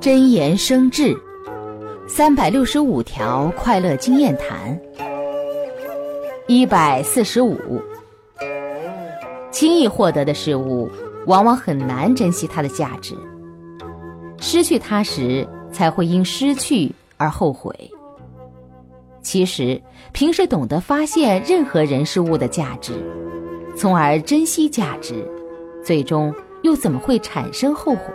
真言生智三百六十五条快乐经验谈一百四十五。轻易获得的事物往往很难珍惜它的价值失去它时才会因失去而后悔。其实平时懂得发现任何人事物的价值从而珍惜价值最终又怎么会产生后悔？